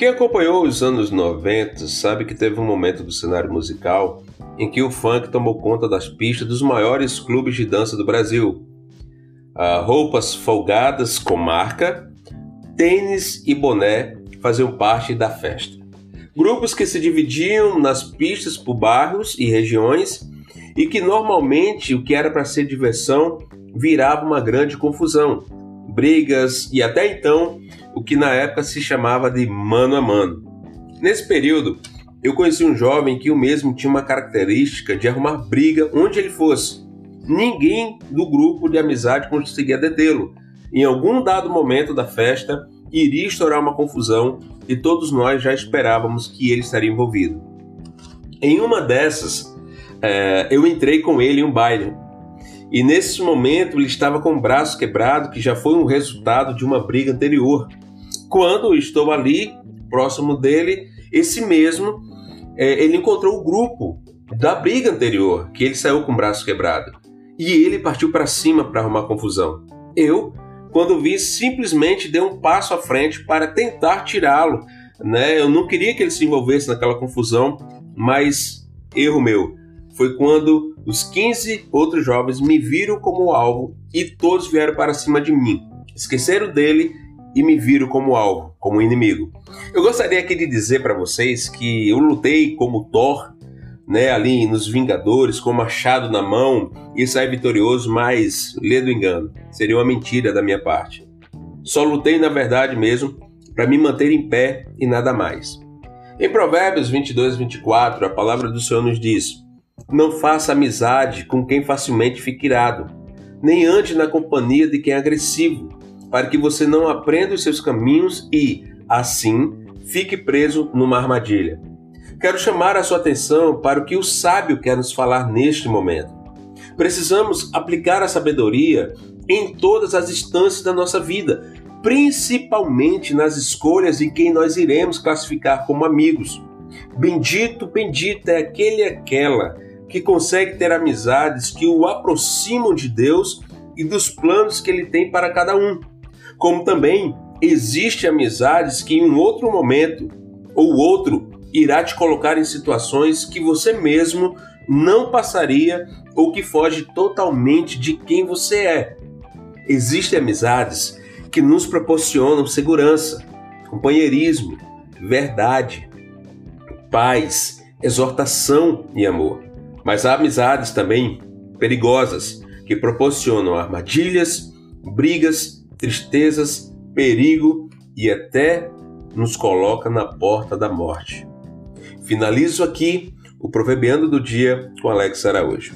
Quem acompanhou os anos 90 sabe que teve um momento do cenário musical em que o funk tomou conta das pistas dos maiores clubes de dança do Brasil. Ah, roupas folgadas com marca, tênis e boné faziam parte da festa. Grupos que se dividiam nas pistas por bairros e regiões e que normalmente o que era para ser diversão virava uma grande confusão, brigas e até então o que na época se chamava de mano a mano. Nesse período, eu conheci um jovem que o mesmo tinha uma característica de arrumar briga onde ele fosse. Ninguém do grupo de amizade conseguia detê-lo. Em algum dado momento da festa, iria estourar uma confusão e todos nós já esperávamos que ele estaria envolvido. Em uma dessas, é, eu entrei com ele em um baile. E nesse momento ele estava com o braço quebrado, que já foi um resultado de uma briga anterior. Quando estou ali, próximo dele, esse mesmo, é, ele encontrou o grupo da briga anterior, que ele saiu com o braço quebrado. E ele partiu para cima para arrumar confusão. Eu, quando vi, simplesmente dei um passo à frente para tentar tirá-lo. Né? Eu não queria que ele se envolvesse naquela confusão, mas erro meu. Foi quando os 15 outros jovens me viram como alvo e todos vieram para cima de mim. Esqueceram dele e me viram como alvo, como inimigo. Eu gostaria aqui de dizer para vocês que eu lutei como Thor, né, ali nos Vingadores, com o machado na mão e saí vitorioso, mas lê do engano. Seria uma mentira da minha parte. Só lutei na verdade mesmo para me manter em pé e nada mais. Em Provérbios 22, 24, a palavra do Senhor nos diz: Não faça amizade com quem facilmente fica irado, nem ande na companhia de quem é agressivo para que você não aprenda os seus caminhos e, assim, fique preso numa armadilha. Quero chamar a sua atenção para o que o sábio quer nos falar neste momento. Precisamos aplicar a sabedoria em todas as instâncias da nossa vida, principalmente nas escolhas em quem nós iremos classificar como amigos. Bendito, bendita é aquele e aquela que consegue ter amizades que o aproximam de Deus e dos planos que ele tem para cada um como também existe amizades que em um outro momento ou outro irá te colocar em situações que você mesmo não passaria ou que foge totalmente de quem você é. Existem amizades que nos proporcionam segurança, companheirismo, verdade, paz, exortação e amor. Mas há amizades também perigosas que proporcionam armadilhas, brigas tristezas, perigo e até nos coloca na porta da morte. Finalizo aqui o Proverbiando do Dia com Alex Araújo.